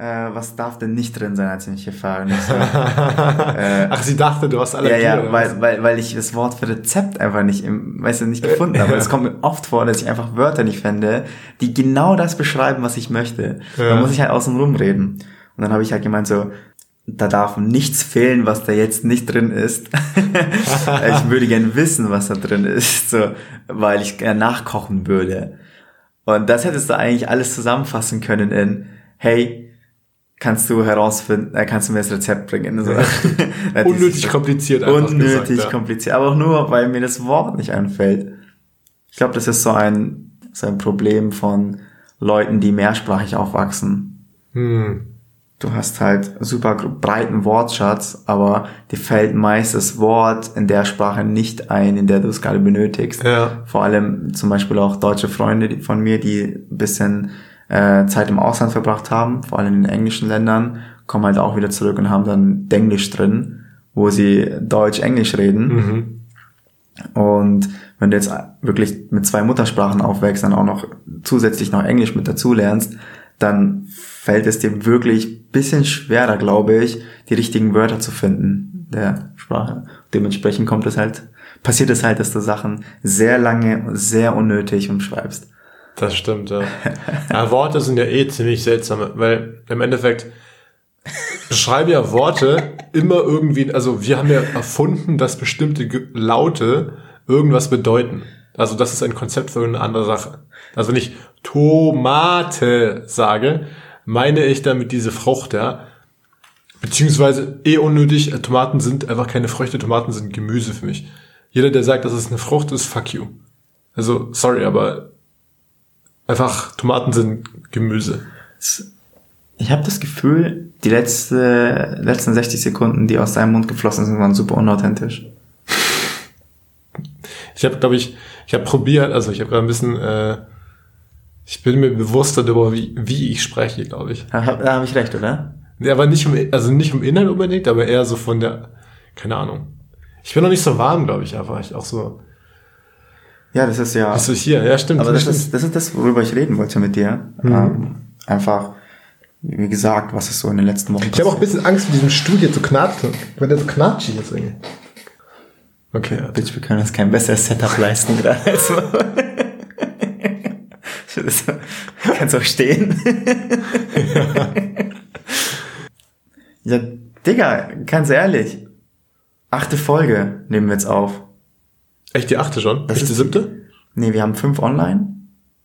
äh, was darf denn nicht drin sein, als ich mich ich so, äh, Ach, sie dachte, du hast Allergie. Ja, ja, weil, weil, weil ich das Wort für Rezept einfach nicht, im, weißt du, nicht gefunden habe. Es kommt mir oft vor, dass ich einfach Wörter nicht fände, die genau das beschreiben, was ich möchte. Ja. Da muss ich halt außen rum reden. Und dann habe ich halt gemeint so, da darf nichts fehlen, was da jetzt nicht drin ist. ich würde gern wissen, was da drin ist, so, weil ich gerne nachkochen würde. Und das hättest du eigentlich alles zusammenfassen können in, hey, kannst du herausfinden, äh, kannst du mir das Rezept bringen. So. unnötig kompliziert. Unnötig gesagt, ja. kompliziert, aber auch nur, weil mir das Wort nicht einfällt. Ich glaube, das ist so ein, so ein Problem von Leuten, die mehrsprachig aufwachsen. Hm. Du hast halt super breiten Wortschatz, aber dir fällt meist das Wort in der Sprache nicht ein, in der du es gerade benötigst. Ja. Vor allem zum Beispiel auch deutsche Freunde von mir, die ein bisschen äh, Zeit im Ausland verbracht haben, vor allem in den englischen Ländern, kommen halt auch wieder zurück und haben dann Denglisch drin, wo sie Deutsch-Englisch reden. Mhm. Und wenn du jetzt wirklich mit zwei Muttersprachen aufwächst, dann auch noch zusätzlich noch Englisch mit dazu lernst, dann fällt es dir wirklich bisschen schwerer, glaube ich, die richtigen Wörter zu finden der Sprache. Dementsprechend kommt es halt, passiert es halt, dass du Sachen sehr lange, sehr unnötig umschreibst. Das stimmt, ja. ja. Worte sind ja eh ziemlich seltsam, weil im Endeffekt beschreiben ja Worte immer irgendwie, also wir haben ja erfunden, dass bestimmte Laute irgendwas bedeuten. Also das ist ein Konzept für eine andere Sache. Also wenn ich Tomate sage, meine ich damit diese Frucht, ja. Beziehungsweise eh unnötig, Tomaten sind einfach keine Früchte, Tomaten sind Gemüse für mich. Jeder, der sagt, dass es eine Frucht ist, fuck you. Also, sorry, aber Einfach Tomaten sind Gemüse. Ich habe das Gefühl, die letzte, letzten 60 Sekunden, die aus deinem Mund geflossen sind, waren super unauthentisch. Ich habe, glaube ich, ich habe probiert, also ich habe gerade ein bisschen, äh, ich bin mir bewusster darüber, wie, wie ich spreche, glaube ich. Da habe hab ich recht, oder? Ja, aber nicht um, also nicht um Inhalt unbedingt, aber eher so von der, keine Ahnung. Ich bin noch nicht so warm, glaube ich, einfach. Ich auch so, ja, das ist ja. Ist hier, ja, stimmt. Aber das, das ist, das ist das, worüber ich reden wollte mit dir. Mhm. Ähm, einfach, wie gesagt, was ist so in den letzten Wochen Ich habe auch ein bisschen Angst, mit diesem Studio zu knatschen, weil der so knatschig ist irgendwie. Okay. Ja, Bitch, wir können uns kein besseres Setup leisten gerade als das, kannst auch stehen. ja. ja, Digga, ganz ehrlich. Achte Folge nehmen wir jetzt auf. Echt die achte schon? Das ist die siebte? Nee, wir haben fünf online.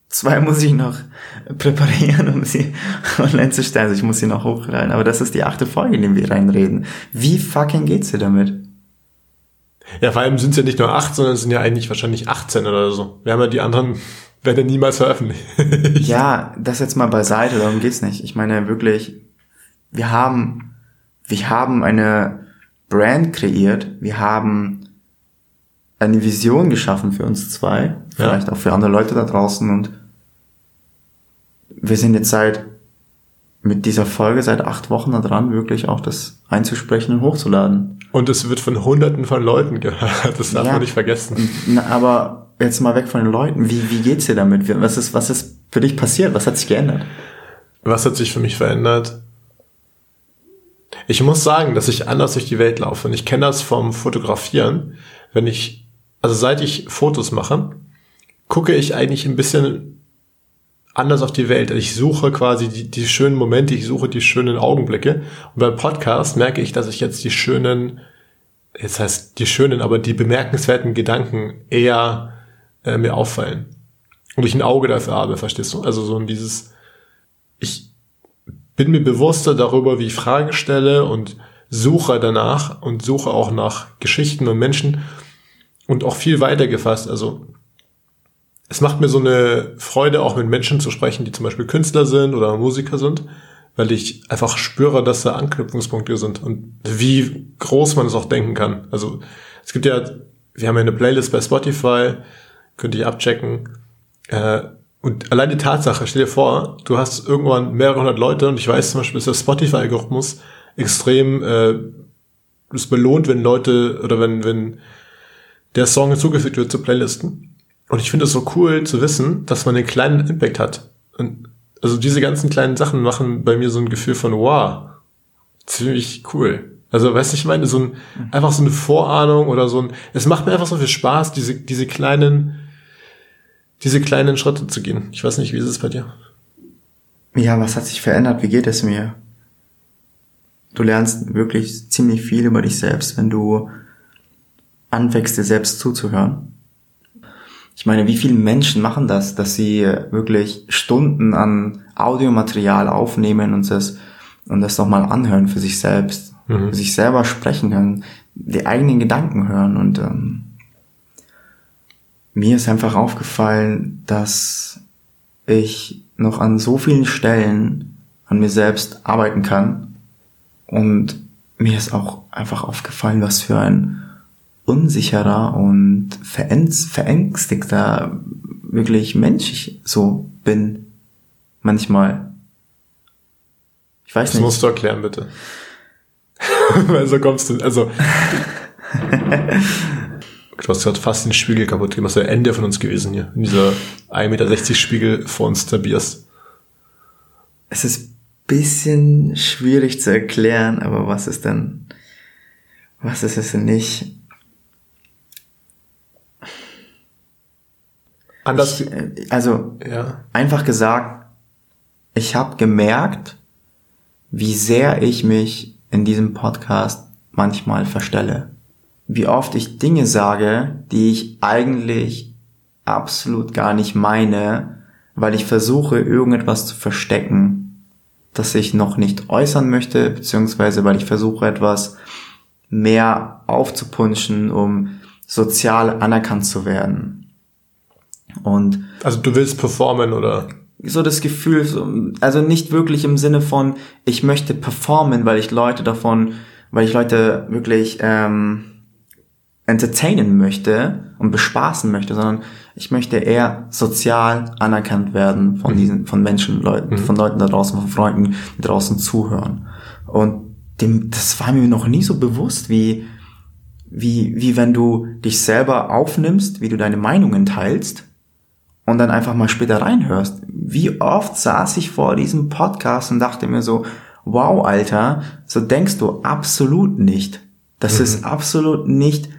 Zwei muss ich noch präparieren, um sie online zu stellen. Also ich muss sie noch hochladen. Aber das ist die achte Folge, in die wir reinreden. Wie fucking geht's dir damit? Ja, vor allem sind es ja nicht nur acht, sondern es sind ja eigentlich wahrscheinlich 18 oder so. Wir haben ja die anderen, werden ja niemals veröffentlicht. ja, das jetzt mal beiseite, darum geht's nicht. Ich meine wirklich, wir haben, wir haben eine Brand kreiert, wir haben eine Vision geschaffen für uns zwei, vielleicht ja. auch für andere Leute da draußen und wir sind jetzt seit mit dieser Folge seit acht Wochen da dran, wirklich auch das einzusprechen und hochzuladen. Und es wird von hunderten von Leuten gehört, das darf ja, man nicht vergessen. Na, aber jetzt mal weg von den Leuten, wie, wie geht's dir damit? Was ist, was ist für dich passiert? Was hat sich geändert? Was hat sich für mich verändert? Ich muss sagen, dass ich anders durch die Welt laufe und ich kenne das vom Fotografieren. Wenn ich also seit ich Fotos mache, gucke ich eigentlich ein bisschen anders auf die Welt. Ich suche quasi die, die schönen Momente, ich suche die schönen Augenblicke. Und beim Podcast merke ich, dass ich jetzt die schönen, jetzt heißt die schönen, aber die bemerkenswerten Gedanken eher äh, mir auffallen. Und ich ein Auge dafür habe, verstehst du? Also so ein dieses, ich bin mir bewusster darüber, wie ich Fragen stelle und suche danach und suche auch nach Geschichten und Menschen und auch viel weiter gefasst. Also es macht mir so eine Freude, auch mit Menschen zu sprechen, die zum Beispiel Künstler sind oder Musiker sind, weil ich einfach spüre, dass da Anknüpfungspunkte sind und wie groß man es auch denken kann. Also es gibt ja, wir haben ja eine Playlist bei Spotify, könnt ihr abchecken. Äh, und allein die Tatsache, stell dir vor, du hast irgendwann mehrere hundert Leute und ich weiß zum Beispiel, dass der Spotify-Algorithmus extrem äh, es belohnt, wenn Leute oder wenn, wenn der Song hinzugefügt wird zu Playlisten. Und ich finde es so cool zu wissen, dass man einen kleinen Impact hat. Und also diese ganzen kleinen Sachen machen bei mir so ein Gefühl von, wow, ziemlich cool. Also, weißt du, ich meine, so ein, einfach so eine Vorahnung oder so ein, es macht mir einfach so viel Spaß, diese, diese kleinen, diese kleinen Schritte zu gehen. Ich weiß nicht, wie ist es bei dir? Ja, was hat sich verändert? Wie geht es mir? Du lernst wirklich ziemlich viel über dich selbst, wenn du anfängst, dir selbst zuzuhören. Ich meine, wie viele Menschen machen das, dass sie wirklich Stunden an Audiomaterial aufnehmen und das, und das nochmal anhören für sich selbst, mhm. für sich selber sprechen können, die eigenen Gedanken hören und ähm, mir ist einfach aufgefallen, dass ich noch an so vielen Stellen an mir selbst arbeiten kann und mir ist auch einfach aufgefallen, was für ein unsicherer und verängstigter wirklich Mensch ich so bin. Manchmal. Ich weiß das nicht. Das musst du erklären, bitte. Weil so kommst du, also. du hast gerade fast den Spiegel kaputt gemacht. Das ist der Ende von uns gewesen hier. In dieser 1,60 Meter Spiegel vor uns Tobias. Es ist bisschen schwierig zu erklären, aber was ist denn, was ist es denn nicht? Anders. Ich, äh, also ja. einfach gesagt, ich habe gemerkt, wie sehr ich mich in diesem Podcast manchmal verstelle. Wie oft ich Dinge sage, die ich eigentlich absolut gar nicht meine, weil ich versuche, irgendetwas zu verstecken, das ich noch nicht äußern möchte, beziehungsweise weil ich versuche, etwas mehr aufzupunschen, um sozial anerkannt zu werden. Und also du willst performen oder? So das Gefühl, also nicht wirklich im Sinne von, ich möchte performen, weil ich Leute davon, weil ich Leute wirklich ähm, entertainen möchte und bespaßen möchte, sondern ich möchte eher sozial anerkannt werden von mhm. diesen, von Menschen, Leuten, mhm. von Leuten da draußen, von Freunden, die draußen zuhören. Und dem, das war mir noch nie so bewusst, wie, wie, wie wenn du dich selber aufnimmst, wie du deine Meinungen teilst und dann einfach mal später reinhörst. Wie oft saß ich vor diesem Podcast und dachte mir so, wow, Alter, so denkst du absolut nicht. Das mhm. ist absolut nicht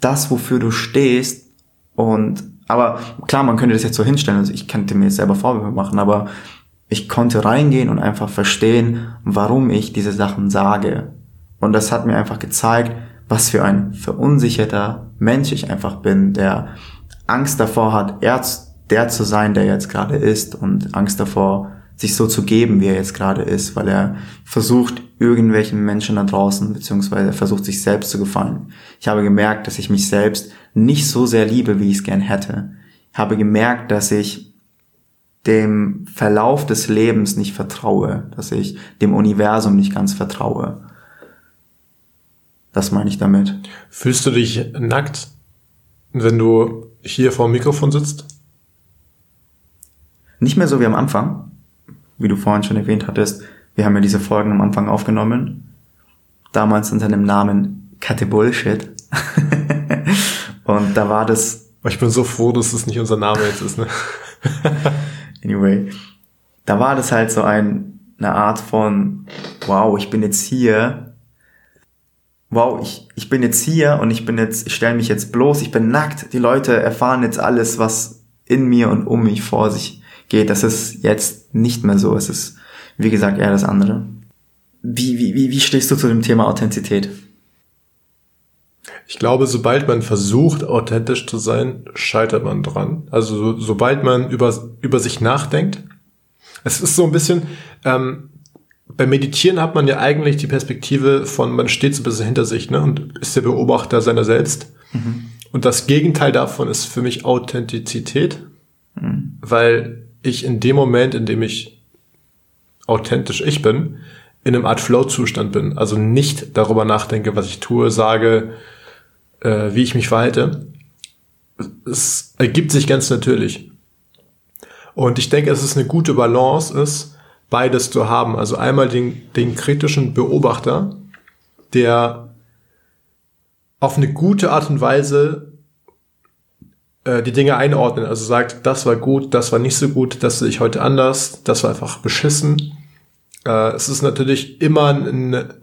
das, wofür du stehst. Und, aber klar, man könnte das jetzt so hinstellen. Also ich könnte mir selber Vorwürfe machen, aber ich konnte reingehen und einfach verstehen, warum ich diese Sachen sage. Und das hat mir einfach gezeigt, was für ein verunsicherter Mensch ich einfach bin, der Angst davor hat, er der zu sein, der jetzt gerade ist und Angst davor, sich so zu geben, wie er jetzt gerade ist, weil er versucht, irgendwelchen Menschen da draußen, beziehungsweise er versucht, sich selbst zu gefallen. Ich habe gemerkt, dass ich mich selbst nicht so sehr liebe, wie ich es gern hätte. Ich habe gemerkt, dass ich dem Verlauf des Lebens nicht vertraue, dass ich dem Universum nicht ganz vertraue. Das meine ich damit. Fühlst du dich nackt, wenn du hier vor dem Mikrofon sitzt? Nicht mehr so wie am Anfang, wie du vorhin schon erwähnt hattest. Wir haben ja diese Folgen am Anfang aufgenommen. Damals unter dem Namen Katte Bullshit. Und da war das. Ich bin so froh, dass das nicht unser Name jetzt ist, ne? anyway. Da war das halt so ein, eine Art von, wow, ich bin jetzt hier wow, ich, ich bin jetzt hier und ich bin jetzt, ich stelle mich jetzt bloß, ich bin nackt. Die Leute erfahren jetzt alles, was in mir und um mich vor sich geht. Das ist jetzt nicht mehr so. Es ist, wie gesagt, eher das andere. Wie, wie, wie, wie stehst du zu dem Thema Authentizität? Ich glaube, sobald man versucht, authentisch zu sein, scheitert man dran. Also so, sobald man über, über sich nachdenkt, es ist so ein bisschen, ähm, beim Meditieren hat man ja eigentlich die Perspektive von, man steht so ein bisschen hinter sich ne, und ist der Beobachter seiner selbst. Mhm. Und das Gegenteil davon ist für mich Authentizität, mhm. weil ich in dem Moment, in dem ich authentisch ich bin, in einem Art Flow-Zustand bin. Also nicht darüber nachdenke, was ich tue, sage, äh, wie ich mich verhalte. Es ergibt sich ganz natürlich. Und ich denke, dass es eine gute Balance ist, beides zu haben. Also einmal den, den kritischen Beobachter, der auf eine gute Art und Weise äh, die Dinge einordnen. Also sagt, das war gut, das war nicht so gut, das sehe ich heute anders, das war einfach beschissen. Äh, es ist natürlich immer eine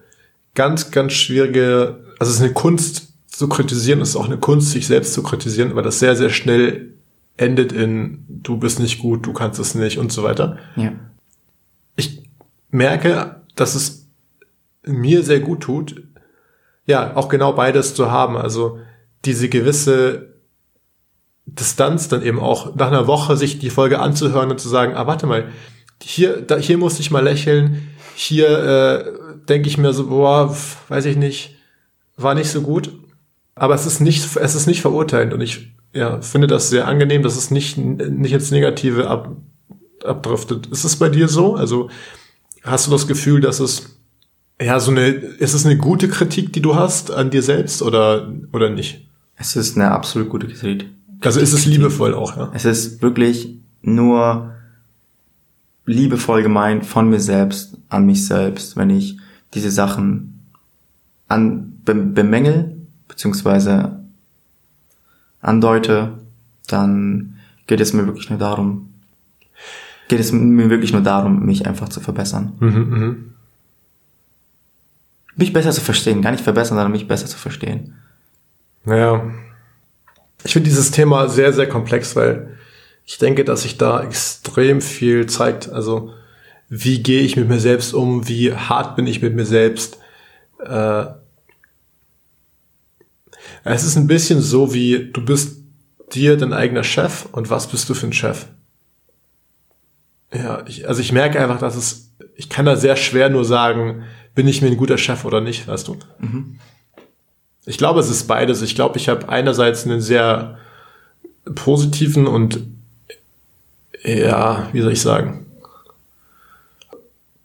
ganz, ganz schwierige, also es ist eine Kunst zu kritisieren, es ist auch eine Kunst, sich selbst zu kritisieren, weil das sehr, sehr schnell endet in du bist nicht gut, du kannst es nicht und so weiter. Ja. Ich merke, dass es mir sehr gut tut, ja, auch genau beides zu haben. Also diese gewisse Distanz dann eben auch nach einer Woche sich die Folge anzuhören und zu sagen, ah, warte mal, hier, da, hier musste ich mal lächeln, hier äh, denke ich mir so, boah, weiß ich nicht, war nicht so gut. Aber es ist nicht, es ist nicht verurteilend und ich ja, finde das sehr angenehm, dass es nicht, nicht ins Negative ab, abdriftet. Ist es bei dir so? Also hast du das Gefühl, dass es ja so eine, ist es eine gute Kritik, die du hast an dir selbst oder, oder nicht? Es ist eine absolut gute Kritik. Also ist es liebevoll auch, ja? Es ist wirklich nur liebevoll gemeint von mir selbst an mich selbst, wenn ich diese Sachen an, be, bemängel, beziehungsweise andeute, dann geht es mir wirklich nur darum, geht es mir wirklich nur darum, mich einfach zu verbessern. Mhm, mh. Mich besser zu verstehen, gar nicht verbessern, sondern mich besser zu verstehen. Naja. Ich finde dieses Thema sehr, sehr komplex, weil ich denke, dass sich da extrem viel zeigt. Also, wie gehe ich mit mir selbst um? Wie hart bin ich mit mir selbst? Äh, es ist ein bisschen so wie, du bist dir dein eigener Chef und was bist du für ein Chef? Ja, ich, also ich merke einfach, dass es, ich kann da sehr schwer nur sagen, bin ich mir ein guter Chef oder nicht, weißt du? Mhm. Ich glaube, es ist beides. Ich glaube, ich habe einerseits einen sehr positiven und ja, wie soll ich sagen,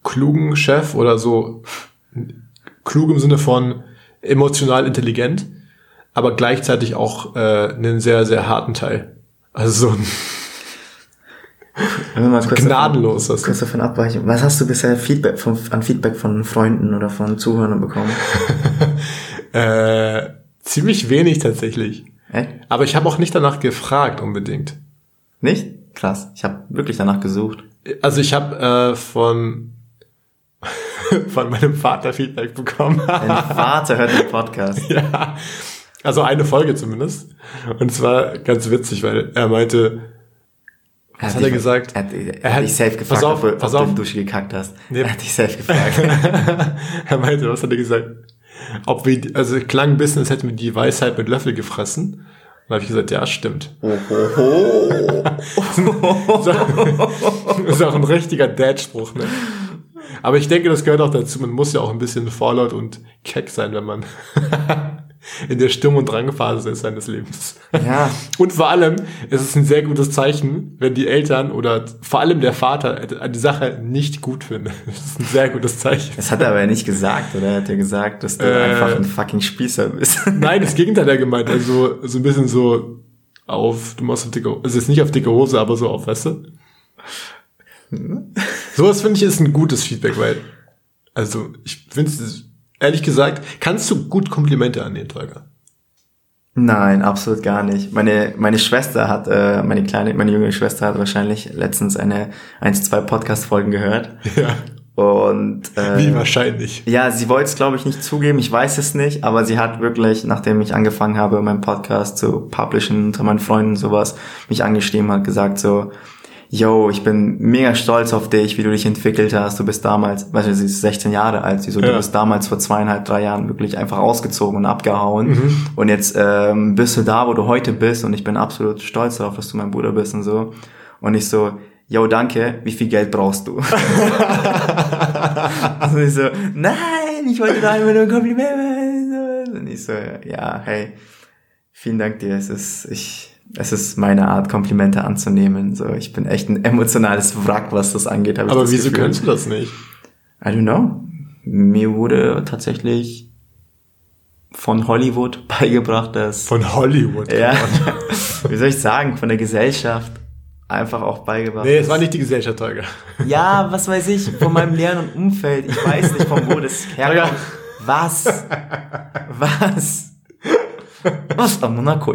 klugen Chef oder so klug im Sinne von emotional intelligent, aber gleichzeitig auch äh, einen sehr, sehr harten Teil. Also so ein gnadenlos. Davon, kurz davon abweichen. Was hast du bisher Feedback von, an Feedback von Freunden oder von Zuhörern bekommen? äh, ziemlich wenig tatsächlich. Echt? Aber ich habe auch nicht danach gefragt unbedingt. Nicht? Krass. Ich habe wirklich danach gesucht. Also ich habe äh, von von meinem Vater Feedback bekommen. Dein Vater hört den Podcast. ja. Also eine Folge zumindest. Und zwar ganz witzig, weil er meinte, was hat er gesagt? Er hat, er hat dich safe gefragt, auf, ob, ob du in die Dusche gekackt hast. Nee. Er hat dich safe gefragt. er meinte, was hat er gesagt? Ob wir, also es klang ein bisschen, als hätten wir die Weisheit mit Löffel gefressen. Und habe ich gesagt, ja, stimmt. Ohoho. Das ist auch ein richtiger Dad-Spruch, ne? Aber ich denke, das gehört auch dazu. Man muss ja auch ein bisschen vorlaut und keck sein, wenn man in der Sturm- und Drangphase ist seines Lebens. Ja. Und vor allem ist es ein sehr gutes Zeichen, wenn die Eltern oder vor allem der Vater die Sache nicht gut finden. Das ist ein sehr gutes Zeichen. Das hat er aber nicht gesagt, oder? Er hat ja gesagt, dass du Äh. einfach ein fucking Spießer bist. Nein, das Gegenteil hat er gemeint. Also so ein bisschen so auf, du machst eine dicke, also jetzt nicht auf dicke Hose, aber so auf, weißt du? Sowas finde ich ist ein gutes Feedback, weil, also ich finde es, ehrlich gesagt, kannst du gut Komplimente annehmen, Tolga? Nein, absolut gar nicht. Meine, meine Schwester hat, äh, meine kleine, meine junge Schwester hat wahrscheinlich letztens eine, eins, zwei Podcast-Folgen gehört. Ja. Und äh, Wie wahrscheinlich. Ja, sie wollte es, glaube ich, nicht zugeben, ich weiß es nicht, aber sie hat wirklich, nachdem ich angefangen habe, meinen Podcast zu publishen unter meinen Freunden und sowas, mich angeschrieben hat, gesagt so, yo, ich bin mega stolz auf dich, wie du dich entwickelt hast. Du bist damals, weißt du, sie ist 16 Jahre alt, sie so, Ja. du bist damals vor zweieinhalb, drei Jahren wirklich einfach ausgezogen und abgehauen. Mhm. Und jetzt ähm, bist du da, wo du heute bist und ich bin absolut stolz darauf, dass du mein Bruder bist und so. Und ich so, yo, danke, wie viel Geld brauchst du? Und ich so, nein, ich wollte da einfach nur ein Kompliment machen. Und ich so, ja, hey, vielen Dank dir. Es ist, ich, es ist meine Art, Komplimente anzunehmen. So, ich bin echt ein emotionales Wrack, was das angeht. Aber das wieso Gefühl. kannst du das nicht? I don't know. Mir wurde tatsächlich von Hollywood beigebracht, dass, Von Hollywood. ja, wie soll ich sagen, von der Gesellschaft einfach auch beigebracht. Nee, es war nicht die Gesellschaft, Tolga. Ja, was weiß ich, von meinem Lernen und Umfeld. Ich weiß nicht, von wo das herkommt. Was? Was? Was am Monaco?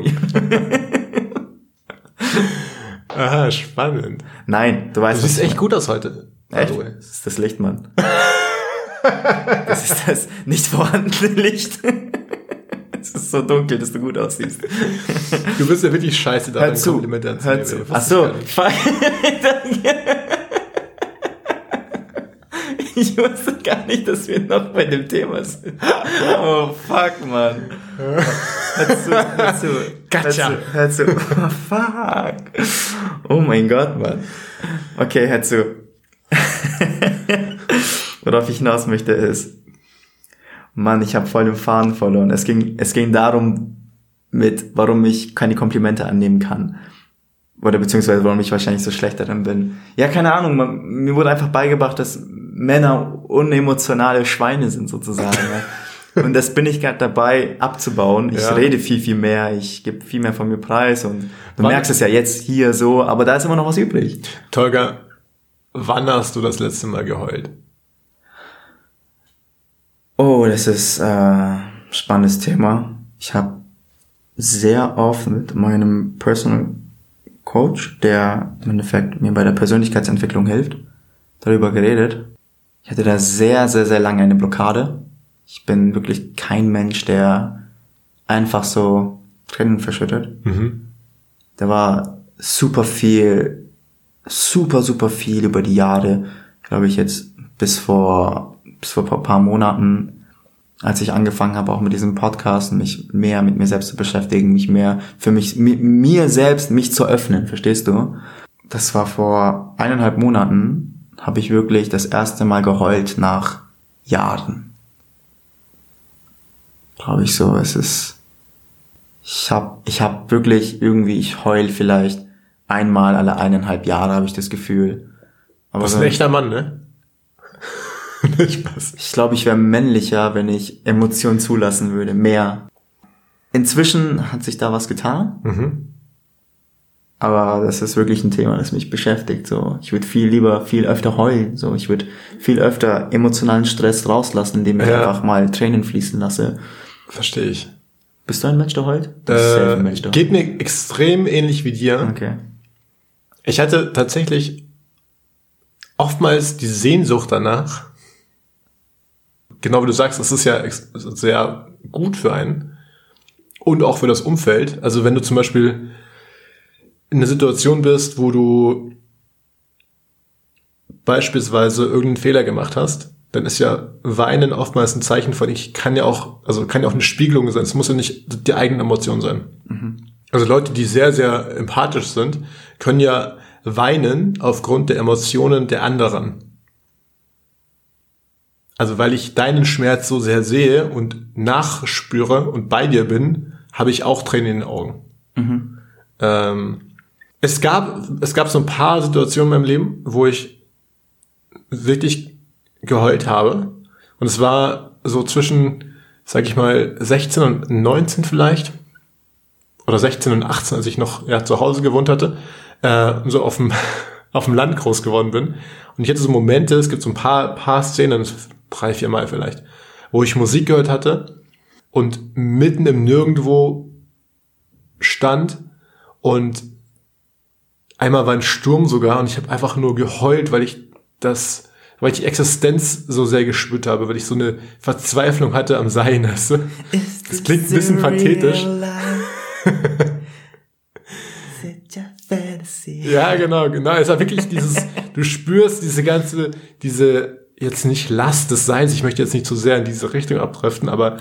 Aha, spannend. Nein, du weißt Du siehst echt gut aus heute. Echt? Das ist das Licht, Mann. das ist das nicht vorhandene Licht. es ist so dunkel, dass du gut aussiehst. Du bist ja wirklich scheiße daran, Hör zu. Hör zu. Ach so. ich wusste gar nicht, dass wir noch bei dem Thema sind. Oh, fuck, Mann. Hör zu, hör zu. Gotcha. Hör zu, hör zu. Oh, fuck. Oh mein Gott, Mann. Okay, hör zu. Worauf ich hinaus möchte ist, Mann, ich habe voll den Faden verloren. Es ging, es ging darum, mit, warum ich keine Komplimente annehmen kann. Oder beziehungsweise warum ich wahrscheinlich so schlecht darin bin. Ja, keine Ahnung, man, mir wurde einfach beigebracht, dass Männer unemotionale Schweine sind sozusagen. ja. Und das bin ich gerade dabei abzubauen. Ich Ja. rede viel, viel mehr, ich gebe viel mehr von mir preis und du Wann- merkst es ja jetzt hier so, aber da ist immer noch was übrig. Tolga, wann hast du das letzte Mal geheult? Oh, das ist äh, spannendes Thema. Ich habe sehr oft mit meinem Personal Coach, der im Endeffekt mir bei der Persönlichkeitsentwicklung hilft, darüber geredet. Ich hatte da sehr, sehr, sehr lange eine Blockade. Ich bin wirklich kein Mensch, der einfach so Tränen verschüttet. Mhm. Da war super viel, super, super viel über die Jahre, glaube ich jetzt bis vor, bis vor ein paar Monaten, als ich angefangen habe, auch mit diesem Podcast, mich mehr mit mir selbst zu beschäftigen, mich mehr für mich, mi- mir selbst, mich zu öffnen, verstehst du? Das war vor eineinhalb Monaten, habe ich wirklich das erste Mal geheult nach Jahren. Glaube ich so, es ist, ich hab, ich hab wirklich irgendwie, ich heul vielleicht einmal alle eineinhalb Jahre, habe ich das Gefühl. Aber Du bist ein echter Mann, ne? Ich glaube, ich wäre männlicher, wenn ich Emotionen zulassen würde, mehr. Inzwischen hat sich da was getan, Mhm. Aber das ist wirklich ein Thema, das mich beschäftigt. So, ich würde viel lieber, viel öfter heulen. So, ich würde viel öfter emotionalen Stress rauslassen, indem ich Ja. einfach mal Tränen fließen lasse. Verstehe ich. Bist du ein Mensch, der heult? Äh, Mensch, der geht mir extrem ähnlich wie dir. heult. Okay. Ich hatte tatsächlich oftmals die Sehnsucht danach. Genau wie du sagst, das ist ja sehr gut für einen und auch für das Umfeld. Also wenn du zum Beispiel in einer Situation bist, wo du beispielsweise irgendeinen Fehler gemacht hast, dann ist ja Weinen oftmals ein Zeichen von, ich kann ja auch, also kann ja auch eine Spiegelung sein. Es muss ja nicht die eigene Emotion sein. Also Leute, die sehr, sehr empathisch sind, können ja weinen aufgrund der Emotionen der anderen. Also weil ich deinen Schmerz so sehr sehe und nachspüre und bei dir bin, habe ich auch Tränen in den Augen. Ähm, es gab, es gab so ein paar Situationen in meinem Leben, wo ich wirklich geheult habe. Und es war so zwischen, sag ich mal, 16 und 19 vielleicht. Oder 16 und 18, als ich noch ja, zu Hause gewohnt hatte. Äh, so auf dem, auf dem Land groß geworden bin. Und ich hatte so Momente, es gibt so ein paar, paar Szenen, drei, vier Mal vielleicht, wo ich Musik gehört hatte und mitten im Nirgendwo stand und einmal war ein Sturm sogar und ich habe einfach nur geheult, weil ich das, weil ich die Existenz so sehr gespürt habe, weil ich so eine Verzweiflung hatte am Sein. Weißt du? Das klingt ein bisschen pathetisch. Ja, genau, genau. Es war wirklich dieses, du spürst diese ganze, diese, jetzt nicht Last des Seins, ich möchte jetzt nicht zu sehr in diese Richtung abdriften, aber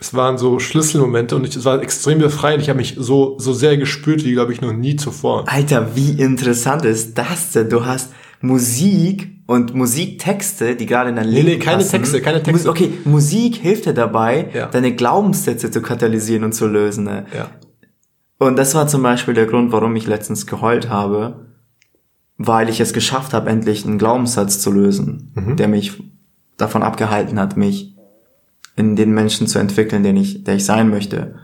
es waren so Schlüsselmomente und ich, es war extrem befreiend. Ich habe mich so, so sehr gespürt, wie, glaube ich, noch nie zuvor. Alter, wie interessant ist das denn? Du hast Musik und Musiktexte, die gerade in dein Leben nee, keine passen. Texte, keine Texte. Okay, Musik hilft dir dabei, Ja. deine Glaubenssätze zu katalysieren und zu lösen. Ne? Ja. Und das war zum Beispiel der Grund, warum ich letztens geheult habe, weil ich es geschafft habe, endlich einen Glaubenssatz zu lösen, Mhm. der mich davon abgehalten hat, mich in den Menschen zu entwickeln, den ich, der ich sein möchte.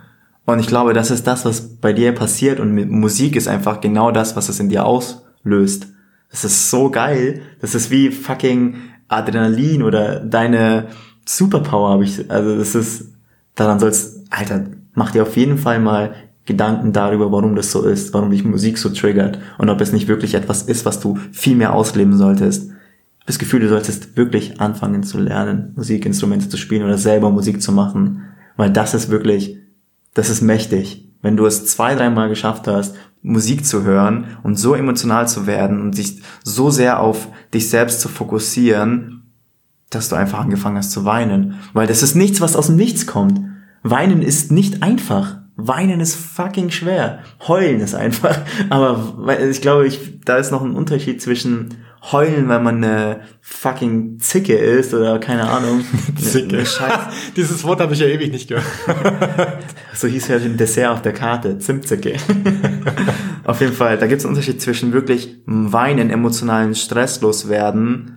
Und ich glaube, das ist das, was bei dir passiert und mit Musik ist einfach genau das, was es in dir auslöst. Das ist so geil. Das ist wie fucking Adrenalin oder deine Superpower habe ich, also das ist, daran soll's, Alter, mach dir auf jeden Fall mal Gedanken darüber, warum das so ist, warum dich Musik so triggert und ob es nicht wirklich etwas ist, was du viel mehr ausleben solltest. Das Gefühl, du solltest wirklich anfangen zu lernen, Musikinstrumente zu spielen oder selber Musik zu machen, weil das ist wirklich, das ist mächtig. Wenn du es zwei, dreimal geschafft hast, Musik zu hören und so emotional zu werden und sich so sehr auf dich selbst zu fokussieren, dass du einfach angefangen hast zu weinen. Weil das ist nichts, was aus dem Nichts kommt. Weinen ist nicht einfach. Weinen ist fucking schwer. Heulen ist einfach. Aber ich glaube, ich, da ist noch ein Unterschied zwischen heulen, weil man eine fucking Zicke ist oder keine Ahnung. Zicke. Dieses Wort habe ich ja ewig nicht gehört. so hieß ja ein Dessert auf der Karte. Zimtzicke. auf jeden Fall, da gibt es einen Unterschied zwischen wirklich weinen, emotionalen Stress loswerden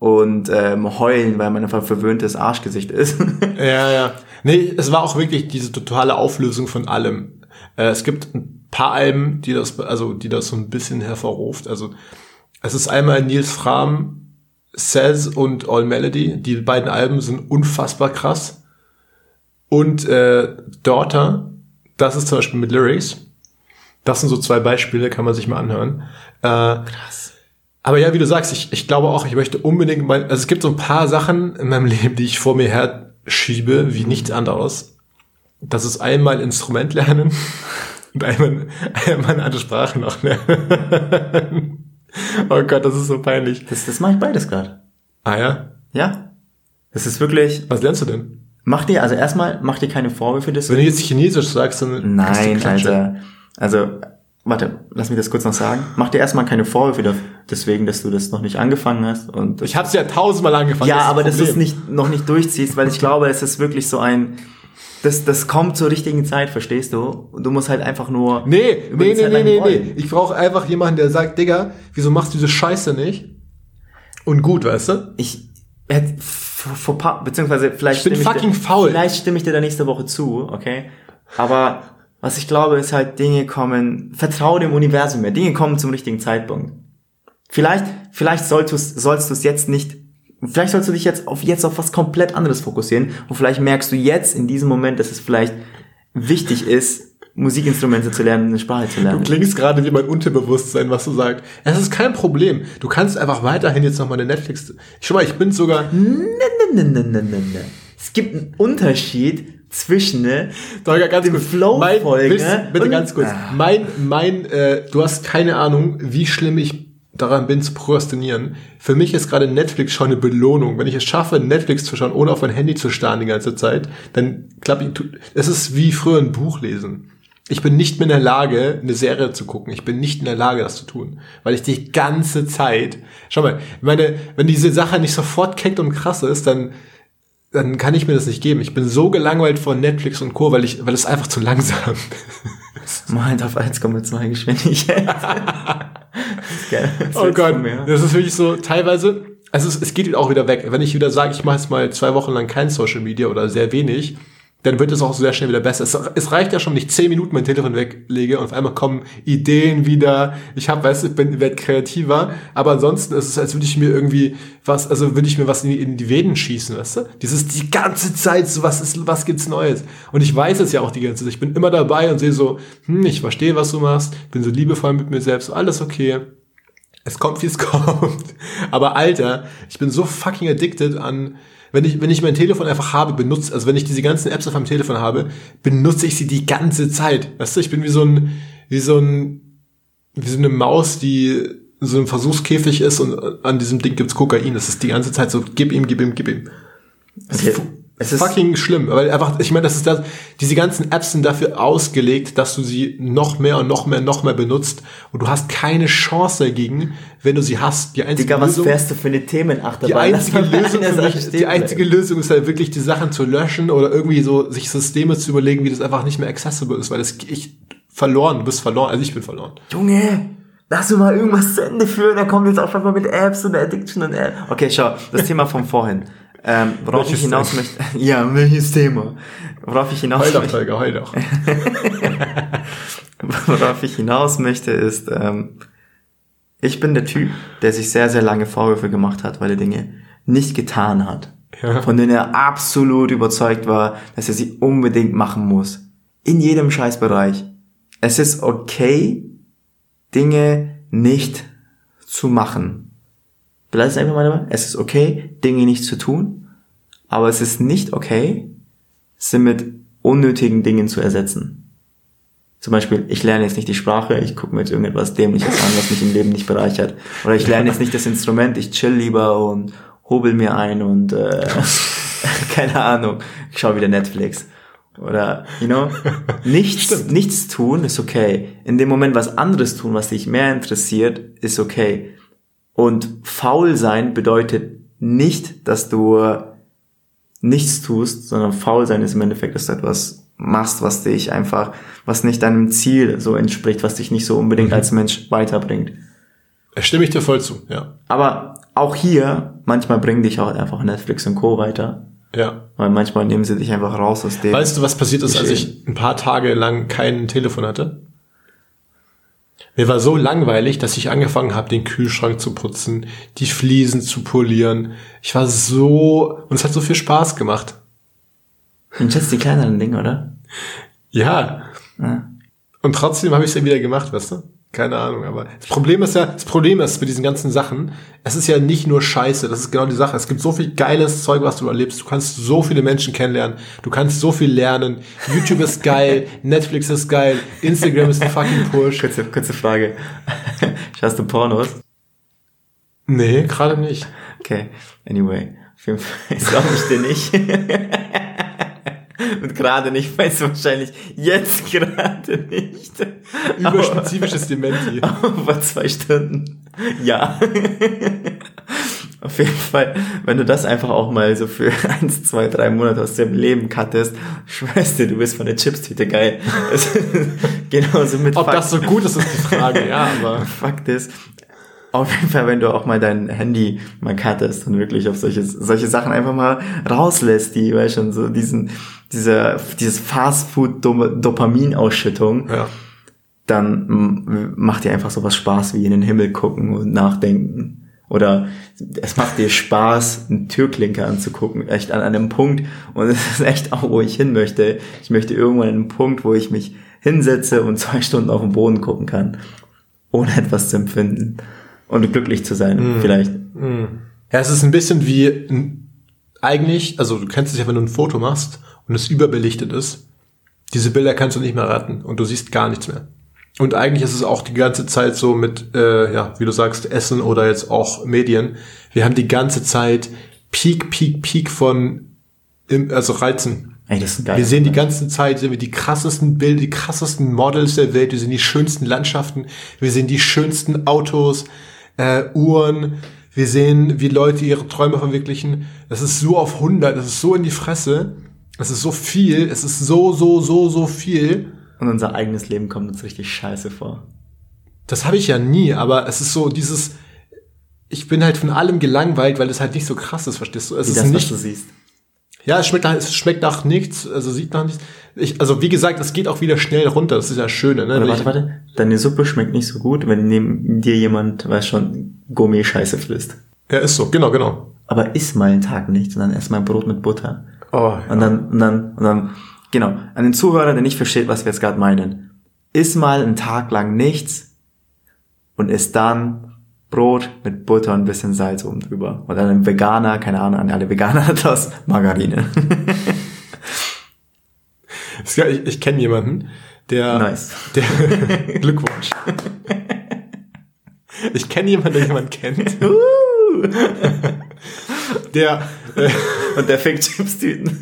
und ähm, heulen, weil man einfach verwöhntes Arschgesicht ist. ja, ja. Nee, es war auch wirklich diese totale Auflösung von allem. Äh, es gibt ein paar Alben, die das, also die das so ein bisschen hervorruft. Also es ist einmal Nils Fram, Says und All Melody. Die beiden Alben sind unfassbar krass. Und äh, Daughter, das ist zum Beispiel mit Lyrics. Das sind so zwei Beispiele, kann man sich mal anhören. Äh, krass. Aber ja, wie du sagst, ich, ich glaube auch, ich möchte unbedingt mal, also es gibt so ein paar Sachen in meinem Leben, die ich vor mir her schiebe wie nichts anderes. Das ist einmal Instrument lernen und einmal, einmal eine andere Sprache noch lernen. oh Gott, das ist so peinlich. Das, das mache ich beides gerade. Ah ja? Ja. Das ist wirklich. Was lernst du denn? Mach dir, also erstmal, mach dir keine Vorwürfe deswegen. Wenn du jetzt Chinesisch sagst, dann. Nein, Alter. Also, warte, lass mich das kurz noch sagen. Mach dir erstmal keine Vorwürfe deswegen, dass du das noch nicht angefangen hast. Und ich hab's ja tausendmal angefangen. Ja, das aber das ist nicht, noch nicht durchziehst, weil ich glaube, es ist wirklich so ein, das, das kommt zur richtigen Zeit, verstehst du? Du musst halt einfach nur. Nee, nee, nee, nee, nee, nee. Ich brauche einfach jemanden, der sagt, Digga, wieso machst du diese Scheiße nicht? Und gut, weißt du? Ich hätte vor paar, beziehungsweise vielleicht. Ich bin fucking dir, faul. Vielleicht stimme ich dir da nächste Woche zu, okay? Aber was ich glaube, ist halt, Dinge kommen, vertraue dem Universum mehr. Dinge kommen zum richtigen Zeitpunkt. Vielleicht, vielleicht solltest, sollst du es jetzt nicht, vielleicht sollst du dich jetzt auf, jetzt auf was komplett anderes fokussieren und vielleicht merkst du jetzt in diesem Moment, dass es vielleicht wichtig ist, Musikinstrumente zu lernen, eine Sprache zu lernen. Du klingst gerade wie mein Unterbewusstsein, was du sagst. Es ist kein Problem. Du kannst einfach weiterhin jetzt noch mal eine Netflix. Schau mal, ich bin sogar. Ne, ne, ne, ne, ne, ne. Es gibt einen Unterschied zwischen ne, Dolga, ganz dem Flow-Folge. Bitte ganz kurz. Ah. Mein, mein, äh, du hast keine Ahnung, wie schlimm ich daran bin zu prokrastinieren. Für mich ist gerade Netflix schon eine Belohnung. Wenn ich es schaffe, Netflix zu schauen, ohne auf mein Handy zu starren die ganze Zeit, dann klappt ich, es ist wie früher ein Buch lesen. Ich bin nicht mehr in der Lage, eine Serie zu gucken. Ich bin nicht in der Lage, das zu tun. Weil ich die ganze Zeit, schau mal, meine, wenn diese Sache nicht sofort keckt und krass ist, dann, dann kann ich mir das nicht geben. Ich bin so gelangweilt von Netflix und Co., weil ich, weil es einfach zu langsam ist. Meint auf 1,2 Geschwindigkeit. oh Gott, das ist wirklich so, teilweise, also es, es geht auch wieder weg. Wenn ich wieder sage, ich mache jetzt mal zwei Wochen lang kein Social Media oder sehr wenig, dann wird es auch sehr schnell wieder besser. Es, es, reicht ja schon, wenn ich zehn Minuten mein Telefon weglege und auf einmal kommen Ideen wieder. Ich habe, weißt du, ich bin werd kreativer, aber ansonsten ist es, als würde ich mir irgendwie was, also würde ich mir was in die, in die Venen schießen, weißt du? Dieses die ganze Zeit so was ist, was gibt's Neues? Und ich weiß es ja auch die ganze Zeit. Ich bin immer dabei und sehe so, hm, ich verstehe, was du machst, bin so liebevoll mit mir selbst, alles okay. Es kommt, wie es kommt. Aber Alter, ich bin so fucking addicted an wenn ich, wenn ich mein Telefon einfach habe, benutze, also wenn ich diese ganzen Apps auf meinem Telefon habe, benutze ich sie die ganze Zeit. Weißt du, ich bin wie so ein, wie so ein, wie so eine Maus, die so ein Versuchskäfig ist und an diesem Ding gibt's Kokain. Das ist die ganze Zeit so, gib ihm, gib ihm, gib ihm. Okay. Es ist fucking schlimm, weil einfach, ich meine, das ist das, diese ganzen Apps sind dafür ausgelegt, dass du sie noch mehr und noch mehr, noch mehr benutzt und du hast keine Chance dagegen, wenn du sie hast. Die einzige Digga, Lösung, was fährst du für eine Themenachterbahn? Die einzige, Lösung, mich, die einzige Lösung ist halt wirklich, die Sachen zu löschen oder irgendwie so, sich Systeme zu überlegen, wie das einfach nicht mehr accessible ist, weil das, ich, verloren, du bist verloren, also ich bin verloren. Junge! Lass du mal irgendwas zu Ende führen, dann kommt jetzt auch schon mal mit Apps und Addiction und Apps. Okay, schau, das Thema von vorhin. Ähm, worauf welches ich hinaus möchte. Ja, welches Thema? Worauf ich hinaus heul doch, Holger, heul doch. worauf ich hinaus möchte, ist, ähm, ich bin der Typ, der sich sehr, sehr lange Vorwürfe gemacht hat, weil er Dinge nicht getan hat. Ja. Von denen er absolut überzeugt war, dass er sie unbedingt machen muss. In jedem Scheißbereich. es ist okay, Dinge nicht zu machen. Bleib es einfach mal dabei. Es ist okay, Dinge nicht zu tun, aber es ist nicht okay, sie mit unnötigen Dingen zu ersetzen. Zum Beispiel, ich lerne jetzt nicht die Sprache, ich gucke mir jetzt irgendetwas Dämliches an, was mich im Leben nicht bereichert. Oder ich lerne jetzt nicht das Instrument, ich chill lieber und hobel mir ein und äh, keine Ahnung, ich schaue wieder Netflix. Oder, you know, nichts, nichts tun ist okay. In dem Moment was anderes tun, was dich mehr interessiert, ist okay. Und faul sein bedeutet nicht, dass du nichts tust, sondern faul sein ist im Endeffekt, dass du etwas machst, was dich einfach, was nicht deinem Ziel so entspricht, was dich nicht so unbedingt mhm. als Mensch weiterbringt. Da stimme ich dir voll zu, ja. Aber auch hier, manchmal bringen dich auch einfach Netflix und Co. weiter. Ja. Weil manchmal nehmen sie dich einfach raus aus dem. Weißt du, was passiert ist, als ich ein paar Tage lang kein Telefon hatte? Mir war so langweilig, dass ich angefangen habe, den Kühlschrank zu putzen, die Fliesen zu polieren. Ich war so, und es hat so viel Spaß gemacht. Und jetzt die kleineren Dinge, oder? Ja. ja. Und trotzdem habe ich es ja wieder gemacht, weißt du? Keine Ahnung, aber das Problem ist ja, das Problem ist mit diesen ganzen Sachen, es ist ja nicht nur Scheiße, das ist genau die Sache. Es gibt so viel geiles Zeug, was du erlebst. Du kannst so viele Menschen kennenlernen, du kannst so viel lernen. YouTube ist geil, Netflix ist geil, Instagram ist ein fucking Push. Kurze, kurze Frage. Schaust du Pornos? Nee, gerade nicht. Okay, anyway. Auf jeden Fall glaube ich dir nicht. Und gerade nicht, weil es wahrscheinlich jetzt gerade nicht. Überspezifisches Dementi. Vor zwei Stunden. Ja. Auf jeden Fall, wenn du das einfach auch mal so für eins, zwei, drei Monate aus deinem Leben cuttest, schwörst dir, du bist von der Chipstüte geil. Genauso mit Ob Fakt. das so gut ist, ist die Frage, ja, aber. Fakt ist, auf jeden Fall, wenn du auch mal dein Handy mal cuttest und wirklich auf solche, solche Sachen einfach mal rauslässt, die, weißt schon, so diesen, diese, dieses Fastfood-Dopaminausschüttung, ja. dann macht dir einfach sowas Spaß wie in den Himmel gucken und nachdenken. Oder es macht dir Spaß, einen Türklinker anzugucken, echt an einem Punkt. Und es ist echt auch, wo ich hin möchte. Ich möchte irgendwann an einen Punkt, wo ich mich hinsetze und zwei Stunden auf den Boden gucken kann, ohne etwas zu empfinden und glücklich zu sein, mm. vielleicht. Mm. Ja, es ist ein bisschen wie eigentlich, also du kennst es ja, wenn du ein Foto machst und es überbelichtet ist, diese Bilder kannst du nicht mehr retten und du siehst gar nichts mehr. Und eigentlich ist es auch die ganze Zeit so mit, äh, ja, wie du sagst, Essen oder jetzt auch Medien. Wir haben die ganze Zeit Peak, Peak, Peak von, also Reizen. Ey, das ist geil. Wir sehen die ganze Zeit sehen wir die krassesten Bilder, die krassesten Models der Welt. Wir sehen die schönsten Landschaften. Wir sehen die schönsten Autos äh, Uhren, wir sehen, wie Leute ihre Träume verwirklichen. Das ist so auf 100, das ist so in die Fresse. Es ist so viel, es ist so, so, so, so viel. Und unser eigenes Leben kommt uns richtig scheiße vor. Das habe ich ja nie, aber es ist so dieses, ich bin halt von allem gelangweilt, weil es halt nicht so krass ist, verstehst du? Es wie ist das, nicht, was du siehst. Ja, es schmeckt, nach, es schmeckt nach nichts, also sieht nach nichts. Ich, also wie gesagt, es geht auch wieder schnell runter, das ist ja schön. Ne? Warte, warte, warte. Deine Suppe schmeckt nicht so gut, wenn neben dir jemand, weiß schon, Gourmet-Scheiße frisst. Ja, ist so, genau, genau. Aber iss mal einen Tag nicht, sondern ess mal Brot mit Butter. Oh, ja. Und dann, und dann, und dann, genau, an den Zuhörer, der nicht versteht, was wir jetzt gerade meinen. Iss mal einen Tag lang nichts und iss dann Brot mit Butter und ein bisschen Salz oben drüber. Oder ein Veganer, keine Ahnung, an alle Veganer hat das, Margarine. ich, ich kenne jemanden, der, nice. der Glückwunsch. Ich kenne jemanden, der jemanden kennt. der äh, und der fängt Chipstüten.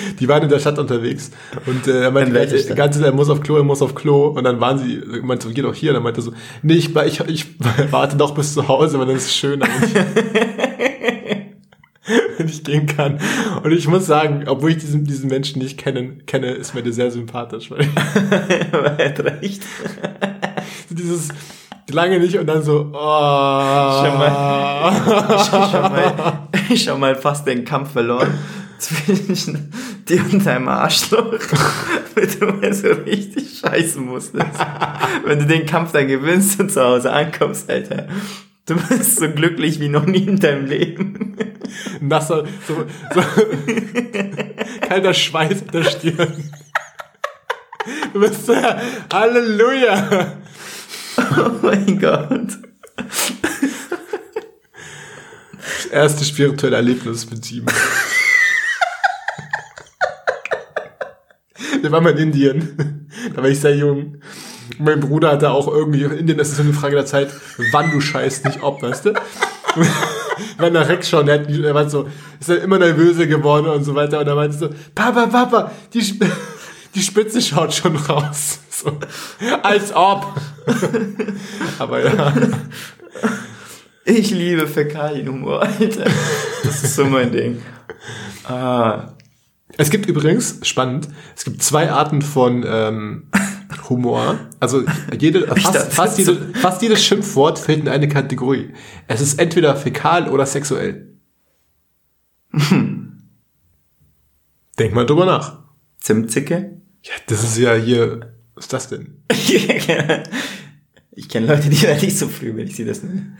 die waren in der Stadt unterwegs und äh, er meinte die ganze Zeit, er muss auf Klo, er muss auf Klo und dann waren sie, meinte so, geh doch hier und dann meinte so, nee, ich, ich, ich warte doch bis zu Hause, weil dann ist es schöner. wenn ich gehen kann. Und ich muss sagen, obwohl ich diesen, diesen Menschen nicht kenne, kenne, ist mir der sehr sympathisch. Weil er hat recht. Dieses lange nicht und dann so, oh. Schon mal, schon mal, schon mal fast den Kampf verloren zwischen dir und deinem Arschloch, wenn du mal so richtig scheißen musstest. wenn du den Kampf dann gewinnst und zu Hause ankommst, Alter. Du bist so glücklich wie noch nie in deinem Leben. Nasser, so, so kalter Schweiß auf der Stirn. Du bist der Halleluja. Oh mein Gott. Das erste spirituelle Erlebnis mit ihm. Wir waren mal in Indien. Da war ich sehr jung. Mein Bruder hatte auch irgendwie, in Indien das ist so eine Frage der Zeit, wann du scheißt, nicht ob, weißt du? Wenn er Rex schon, er, hat, er war so, ist dann immer nervöser geworden und so weiter. Und er meinte so, Papa, Papa, die, die Spitze schaut schon raus. So, als ob. Aber ja. Ich liebe Fäkalienhumor, Alter. Das ist so mein Ding. Ah. Es gibt übrigens, spannend, es gibt zwei Arten von ähm, Humor. Also jede, fast, fast, jede, fast jedes Schimpfwort fällt in eine Kategorie. Es ist entweder fäkal oder sexuell. Hm. Denk mal drüber nach. Zimtzicke? Ja, das ist ja hier. Was ist das denn? ich kenne Leute, die werden nicht so früh, wenn ich sie das nenne.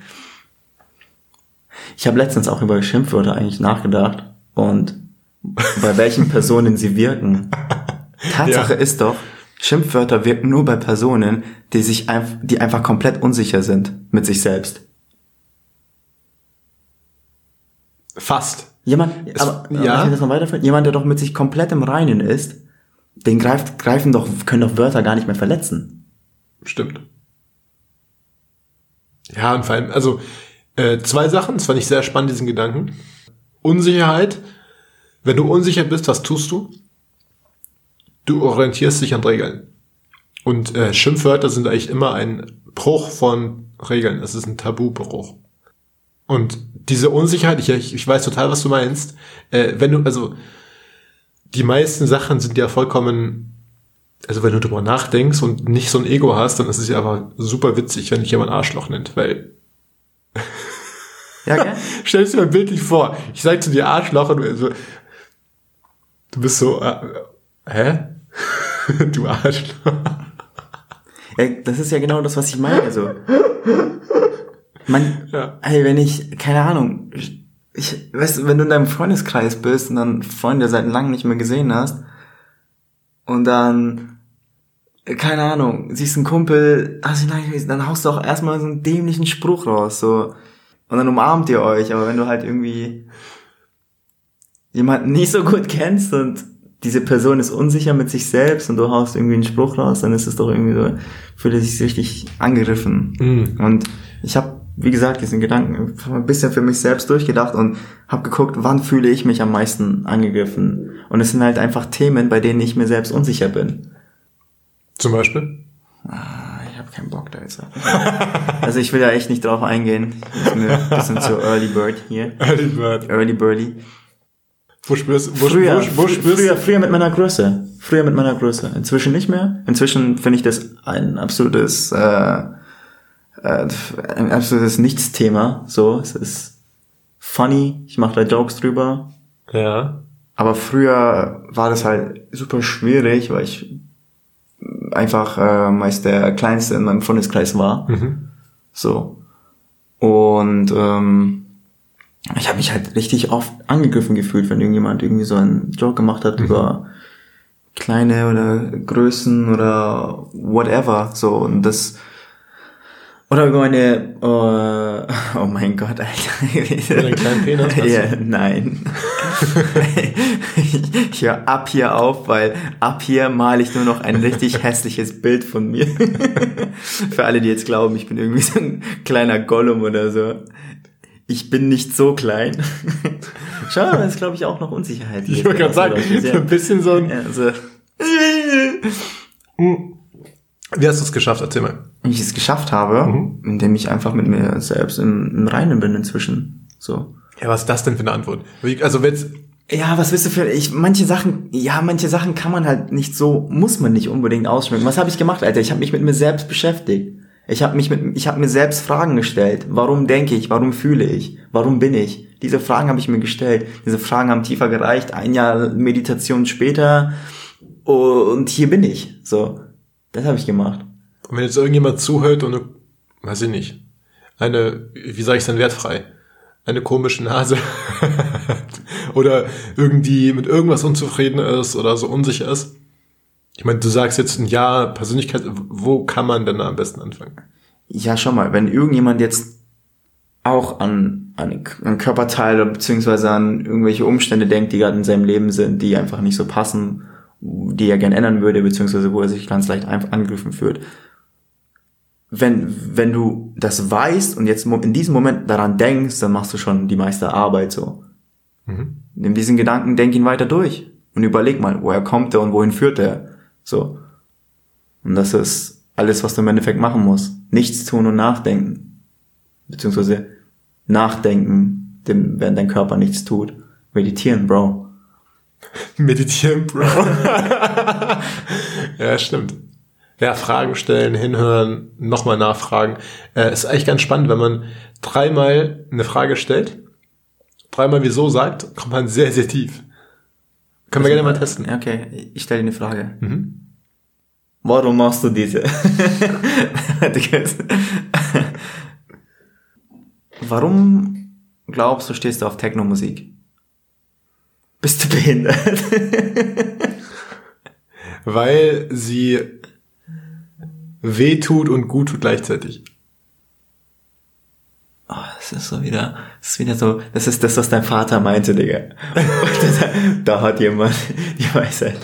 Ich habe letztens auch über Schimpfwörter eigentlich nachgedacht und bei welchen Personen sie wirken. Tatsache ja. ist doch, Schimpfwörter wirken nur bei Personen, die sich einfach, die einfach komplett unsicher sind mit sich selbst. Fast. Jemand, es, aber, ja. das noch weiterführen? Jemand, der doch mit sich komplett im Reinen ist, den greift, greifen doch, können doch Wörter gar nicht mehr verletzen. Stimmt. Ja, und vor allem, also, äh, zwei Sachen, das fand ich sehr spannend, diesen Gedanken. Unsicherheit. Wenn du unsicher bist, was tust du? du orientierst dich an Regeln. Und äh, Schimpfwörter sind eigentlich immer ein Bruch von Regeln. Es ist ein Tabubruch. Und diese Unsicherheit, ich, ich weiß total, was du meinst. Äh, wenn du, also die meisten Sachen sind ja vollkommen, also wenn du darüber nachdenkst und nicht so ein Ego hast, dann ist es ja aber super witzig, wenn dich jemand Arschloch nennt, weil ja, okay. Stell dir mal bildlich vor, ich sag zu dir Arschloch und du, also, du bist so, äh, hä? du Arschloch. Ja, das ist ja genau das, was ich meine. Also, man, ja. ey, wenn ich, keine Ahnung, ich, weißt du, wenn du in deinem Freundeskreis bist und dann Freunde seit langem nicht mehr gesehen hast und dann, keine Ahnung, siehst einen Kumpel, hast ihn lange gesehen, dann haust du auch erstmal so einen dämlichen Spruch raus, so, und dann umarmt ihr euch, aber wenn du halt irgendwie jemanden nicht so gut kennst und diese Person ist unsicher mit sich selbst und du haust irgendwie einen Spruch raus, dann ist es doch irgendwie so, fühlt er sich richtig angegriffen. Mhm. Und ich habe, wie gesagt, diesen Gedanken ein bisschen für mich selbst durchgedacht und habe geguckt, wann fühle ich mich am meisten angegriffen. Und es sind halt einfach Themen, bei denen ich mir selbst unsicher bin. Zum Beispiel? Ah, ich habe keinen Bock da jetzt. also ich will da echt nicht drauf eingehen. Ich bin ein bisschen zu Early Bird hier. Early Bird. Early Birdie. Wo spürst wo, früher, wo, wo spürst früher, früher mit meiner Größe. Früher mit meiner Größe. Inzwischen nicht mehr. Inzwischen finde ich das ein absolutes, äh, äh, ein absolutes Nichtsthema. So, es ist funny. Ich mache da Jokes drüber. Ja. Aber früher war das halt super schwierig, weil ich einfach äh, meist der Kleinste in meinem Freundeskreis war. Mhm. So. Und ähm, ich habe mich halt richtig oft angegriffen gefühlt, wenn irgendjemand irgendwie so einen Joke gemacht hat mhm. über kleine oder Größen oder whatever. So und das oder über meine uh, oh mein Gott, Alter. Den kleinen Penis? Ja, nein. ich höre ab hier auf, weil ab hier male ich nur noch ein richtig hässliches Bild von mir. Für alle, die jetzt glauben, ich bin irgendwie so ein kleiner Gollum oder so ich bin nicht so klein. Schau, das ist, glaube ich, auch noch Unsicherheit. Ich wollte gerade sagen, so ein bisschen so ein... Ja, so. Wie hast du es geschafft? Erzähl mal. Wie ich es geschafft habe, mhm. indem ich einfach mit mir selbst im, im Reinen bin inzwischen. So. Ja, was ist das denn für eine Antwort? Also wenn ja, was willst du für ich manche Sachen, ja, manche Sachen kann man halt nicht so, muss man nicht unbedingt ausschmücken. Was habe ich gemacht, Alter? Ich habe mich mit mir selbst beschäftigt. Ich habe mich mit, ich habe mir selbst Fragen gestellt. Warum denke ich? Warum fühle ich? Warum bin ich? Diese Fragen habe ich mir gestellt. Diese Fragen haben tiefer gereicht. Ein Jahr Meditation später und hier bin ich. So, das habe ich gemacht. Und wenn jetzt irgendjemand zuhört und, weiß ich nicht, eine, wie sage ich denn wertfrei, eine komische Nase oder irgendwie mit irgendwas unzufrieden ist oder so unsicher ist, Ich meine, du sagst jetzt ein Jahr Persönlichkeit, wo kann man denn am besten anfangen? Ja, schau mal, wenn irgendjemand jetzt auch an, an, an Körperteile beziehungsweise an irgendwelche Umstände denkt, die gerade in seinem Leben sind, die einfach nicht so passen, die er gern ändern würde, beziehungsweise wo er sich ganz leicht angegriffen fühlt. Wenn, wenn du das weißt und jetzt in diesem Moment daran denkst, dann machst du schon die meiste Arbeit so. Mhm. Nimm diesen Gedanken, denk ihn weiter durch und überleg mal, woher kommt er und wohin führt er. So. Und das ist alles, was du im Endeffekt machen musst. Nichts tun und nachdenken. Beziehungsweise nachdenken, während dein Körper nichts tut. Meditieren, Bro. Meditieren, Bro. ja, stimmt. Ja, Fragen stellen, hinhören, nochmal nachfragen. Äh, ist eigentlich ganz spannend, wenn man dreimal eine Frage stellt, dreimal wieso sagt, kommt man sehr, sehr tief. Können wir gerne mal testen. Okay, ich stelle dir eine Frage. Mhm. Warum machst du diese? Warum glaubst du, stehst du auf Techno-Musik? Bist du behindert? Weil sie weh tut und gut tut gleichzeitig. Das ist so wieder, das ist wieder so, das ist das, was dein Vater meinte, Digga. das, da hat jemand die Weisheit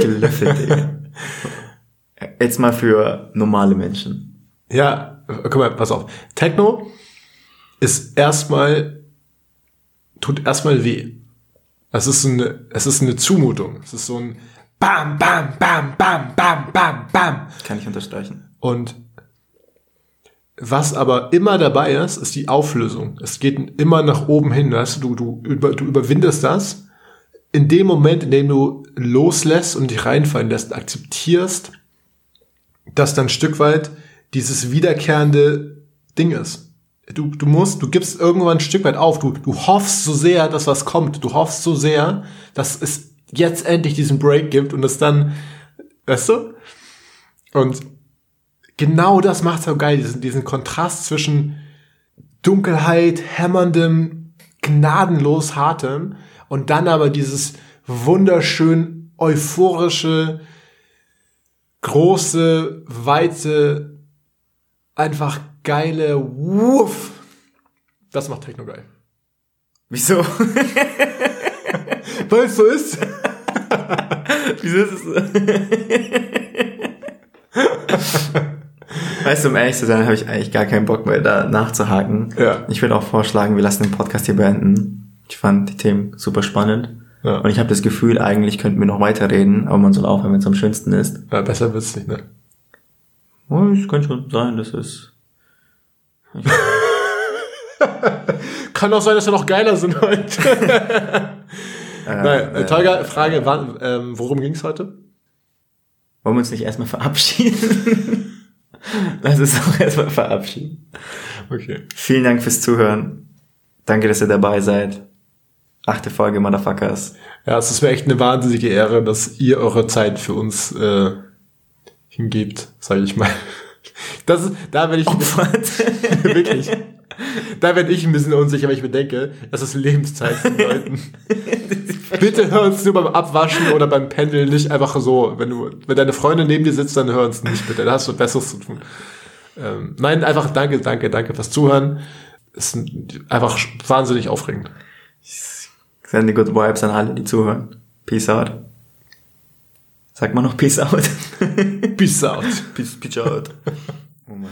gelöffelt, Digga. Jetzt mal für normale Menschen. Ja, guck mal, pass auf. Techno ist erstmal, tut erstmal weh. Es ist eine, es ist eine Zumutung. Es ist so ein Bam, Bam, Bam, Bam, Bam, Bam, Bam. Kann ich unterstreichen. Und was aber immer dabei ist, ist die Auflösung. Es geht immer nach oben hin. Weißt du, du, über, du überwindest das. In dem Moment, in dem du loslässt und dich reinfallen lässt, akzeptierst, dass dann ein Stück weit dieses wiederkehrende Ding ist du, du musst, du gibst irgendwann ein Stück weit auf. Du, du hoffst so sehr, dass was kommt. Du hoffst so sehr, dass es jetzt endlich diesen Break gibt und es dann, weißt du? Und genau das macht so geil, diesen, diesen Kontrast zwischen Dunkelheit, hämmerndem, gnadenlos hartem und dann aber dieses wunderschön euphorische, große, weite, einfach geile Wuff. Das macht Techno geil. Wieso? Weil es so ist. Wieso ist es so? weißt du, um ehrlich zu sein, habe ich eigentlich gar keinen Bock mehr da nachzuhaken. Ja. Ich würde auch vorschlagen, wir lassen den Podcast hier beenden. Ich fand die Themen super spannend. Ja. Und ich habe das Gefühl, eigentlich könnten wir noch weiterreden, aber man soll aufhören, wenn es am schönsten ist. Ja, besser wird's nicht, ne? Oh, es kann schon sein, das ist Kann auch sein, dass wir noch geiler sind heute. äh, Nein, äh, Tolga, Frage, wann, ähm, worum ging es heute? Wollen wir uns nicht erstmal verabschieden? Lass uns auch erstmal verabschieden. Okay. Vielen Dank fürs Zuhören. Danke, dass ihr dabei seid. Achte Folge, Motherfuckers. Ja, es ist mir echt eine wahnsinnige Ehre, dass ihr eure Zeit für uns äh, hingebt, sage ich mal. Das ist, da werde ich wirklich. Da werde ich ein bisschen unsicher, weil ich mir denke, das ist Lebenszeit von Leuten. Bitte hör uns nur beim Abwaschen oder beim Pendeln nicht einfach so. Wenn du, wenn deine Freundin neben dir sitzt, dann hör uns nicht bitte. Da hast du Besseres zu tun. Ähm, nein, einfach danke, danke, danke fürs Zuhören. Ist einfach wahnsinnig aufregend. Sende good vibes an alle, die zuhören. Peace out. Sag mal noch Peace out. Peace out. Peace, peace out. Oh Mann.